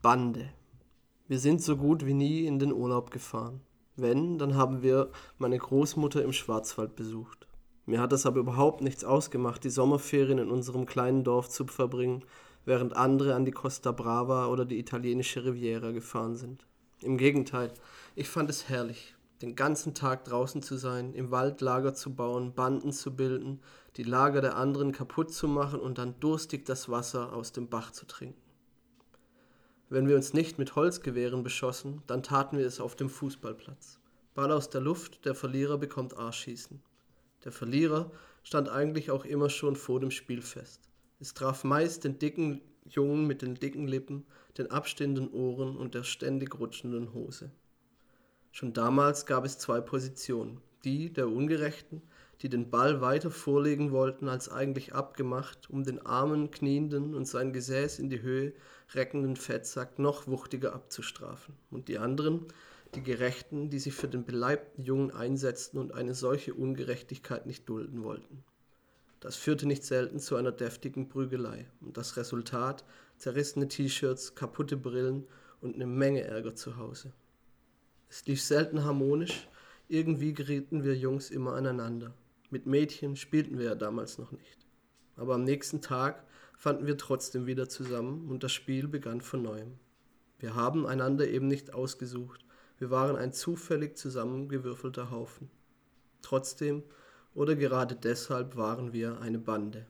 Bande. Wir sind so gut wie nie in den Urlaub gefahren. Wenn, dann haben wir meine Großmutter im Schwarzwald besucht. Mir hat es aber überhaupt nichts ausgemacht, die Sommerferien in unserem kleinen Dorf zu verbringen, während andere an die Costa Brava oder die italienische Riviera gefahren sind. Im Gegenteil, ich fand es herrlich, den ganzen Tag draußen zu sein, im Wald Lager zu bauen, Banden zu bilden, die Lager der anderen kaputt zu machen und dann durstig das Wasser aus dem Bach zu trinken. Wenn wir uns nicht mit Holzgewehren beschossen, dann taten wir es auf dem Fußballplatz. Ball aus der Luft, der Verlierer bekommt Arschschießen. Der Verlierer stand eigentlich auch immer schon vor dem Spiel fest. Es traf meist den dicken Jungen mit den dicken Lippen, den abstehenden Ohren und der ständig rutschenden Hose. Schon damals gab es zwei Positionen, die der Ungerechten, die den Ball weiter vorlegen wollten als eigentlich abgemacht, um den armen, knienden und sein Gesäß in die Höhe reckenden Fettsack noch wuchtiger abzustrafen, und die anderen, die Gerechten, die sich für den beleibten Jungen einsetzten und eine solche Ungerechtigkeit nicht dulden wollten. Das führte nicht selten zu einer deftigen Prügelei, und das Resultat zerrissene T-Shirts, kaputte Brillen und eine Menge Ärger zu Hause. Es lief selten harmonisch, irgendwie gerieten wir Jungs immer aneinander. Mit Mädchen spielten wir ja damals noch nicht. Aber am nächsten Tag fanden wir trotzdem wieder zusammen und das Spiel begann von neuem. Wir haben einander eben nicht ausgesucht, wir waren ein zufällig zusammengewürfelter Haufen. Trotzdem oder gerade deshalb waren wir eine Bande.